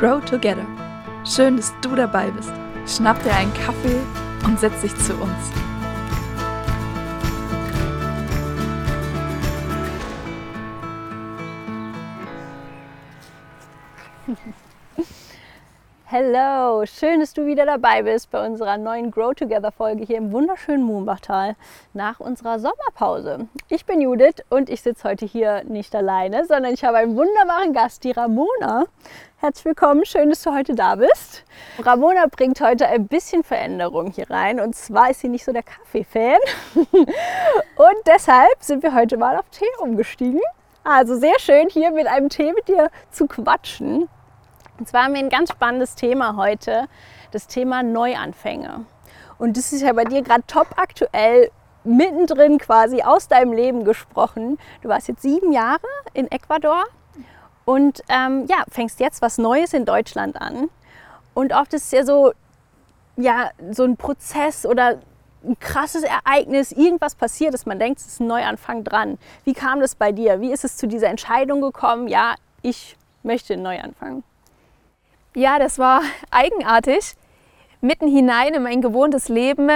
Grow Together. Schön, dass du dabei bist. Schnapp dir einen Kaffee und setz dich zu uns. Hello, schön, dass du wieder dabei bist bei unserer neuen Grow Together Folge hier im wunderschönen Moonbachtal nach unserer Sommerpause. Ich bin Judith und ich sitze heute hier nicht alleine, sondern ich habe einen wunderbaren Gast, die Ramona. Herzlich willkommen, schön, dass du heute da bist. Ramona bringt heute ein bisschen Veränderung hier rein und zwar ist sie nicht so der Kaffee-Fan und deshalb sind wir heute mal auf Tee umgestiegen. Also sehr schön hier mit einem Tee mit dir zu quatschen. Und zwar haben wir ein ganz spannendes Thema heute, das Thema Neuanfänge. Und das ist ja bei dir gerade top aktuell, mittendrin quasi aus deinem Leben gesprochen. Du warst jetzt sieben Jahre in Ecuador und ähm, ja, fängst jetzt was Neues in Deutschland an. Und oft ist es ja so, ja, so ein Prozess oder ein krasses Ereignis, irgendwas passiert, dass man denkt, es ist ein Neuanfang dran. Wie kam das bei dir? Wie ist es zu dieser Entscheidung gekommen? Ja, ich möchte einen Neuanfang. Ja, das war eigenartig. Mitten hinein in mein gewohntes Leben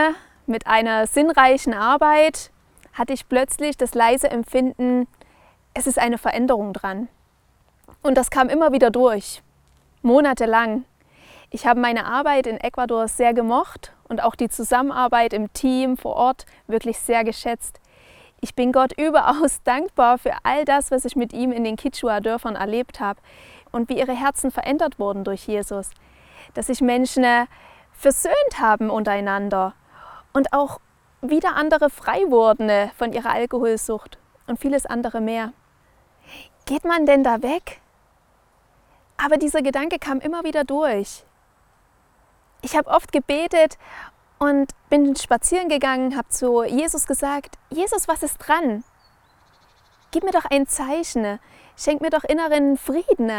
mit einer sinnreichen Arbeit hatte ich plötzlich das leise Empfinden, es ist eine Veränderung dran. Und das kam immer wieder durch, monatelang. Ich habe meine Arbeit in Ecuador sehr gemocht und auch die Zusammenarbeit im Team vor Ort wirklich sehr geschätzt. Ich bin Gott überaus dankbar für all das, was ich mit ihm in den Kichua-Dörfern erlebt habe und wie ihre Herzen verändert wurden durch Jesus. Dass sich Menschen äh, versöhnt haben untereinander und auch wieder andere frei wurden äh, von ihrer Alkoholsucht und vieles andere mehr. Geht man denn da weg? Aber dieser Gedanke kam immer wieder durch. Ich habe oft gebetet und bin spazieren gegangen, habe zu Jesus gesagt, Jesus, was ist dran? Gib mir doch ein Zeichen, schenk mir doch inneren Frieden.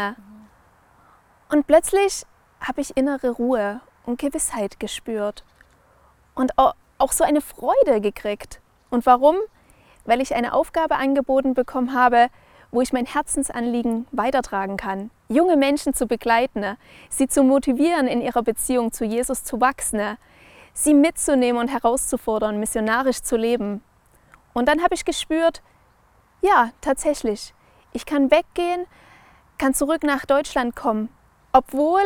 Und plötzlich habe ich innere Ruhe und Gewissheit gespürt und auch so eine Freude gekriegt. Und warum? Weil ich eine Aufgabe angeboten bekommen habe, wo ich mein Herzensanliegen weitertragen kann. Junge Menschen zu begleiten, sie zu motivieren, in ihrer Beziehung zu Jesus zu wachsen, sie mitzunehmen und herauszufordern, missionarisch zu leben. Und dann habe ich gespürt, ja, tatsächlich, ich kann weggehen, kann zurück nach Deutschland kommen obwohl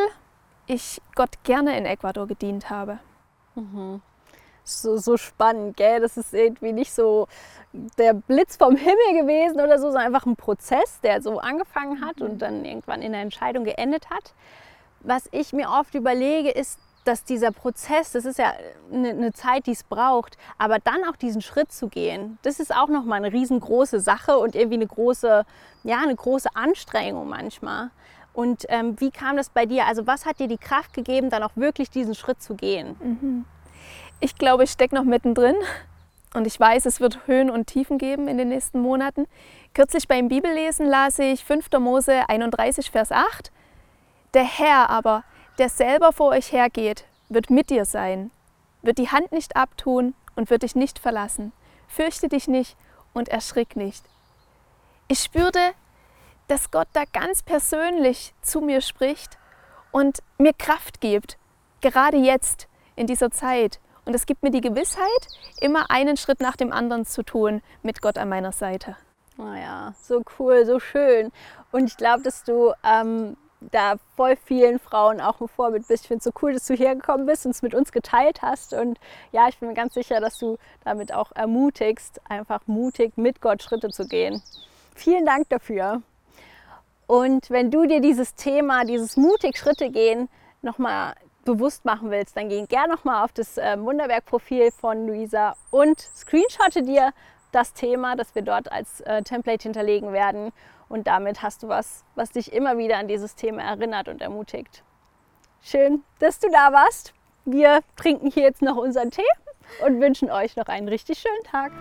ich Gott gerne in Ecuador gedient habe. Mhm. So, so spannend, gell? Das ist irgendwie nicht so der Blitz vom Himmel gewesen oder so, sondern einfach ein Prozess, der so angefangen hat mhm. und dann irgendwann in der Entscheidung geendet hat. Was ich mir oft überlege, ist, dass dieser Prozess, das ist ja eine, eine Zeit, die es braucht, aber dann auch diesen Schritt zu gehen, das ist auch nochmal eine riesengroße Sache und irgendwie eine große, ja, eine große Anstrengung manchmal. Und ähm, wie kam das bei dir? Also was hat dir die Kraft gegeben, dann auch wirklich diesen Schritt zu gehen? Mhm. Ich glaube, ich stecke noch mittendrin und ich weiß, es wird Höhen und Tiefen geben in den nächsten Monaten. Kürzlich beim Bibellesen las ich 5. Mose 31, Vers 8. Der Herr aber, der selber vor euch hergeht, wird mit dir sein, wird die Hand nicht abtun und wird dich nicht verlassen. Fürchte dich nicht und erschrick nicht. Ich spürte, dass Gott da ganz persönlich zu mir spricht und mir Kraft gibt, gerade jetzt in dieser Zeit. Und es gibt mir die Gewissheit, immer einen Schritt nach dem anderen zu tun mit Gott an meiner Seite. Naja, oh so cool, so schön. Und ich glaube, dass du ähm, da voll vielen Frauen auch ein Vorbild bist. Ich finde es so cool, dass du hergekommen bist und es mit uns geteilt hast. Und ja, ich bin mir ganz sicher, dass du damit auch ermutigst, einfach mutig mit Gott Schritte zu gehen. Vielen Dank dafür. Und wenn du dir dieses Thema, dieses mutig Schritte gehen, nochmal bewusst machen willst, dann geh gerne nochmal auf das äh, Wunderwerk-Profil von Luisa und screenshotte dir das Thema, das wir dort als äh, Template hinterlegen werden. Und damit hast du was, was dich immer wieder an dieses Thema erinnert und ermutigt. Schön, dass du da warst. Wir trinken hier jetzt noch unseren Tee und wünschen euch noch einen richtig schönen Tag.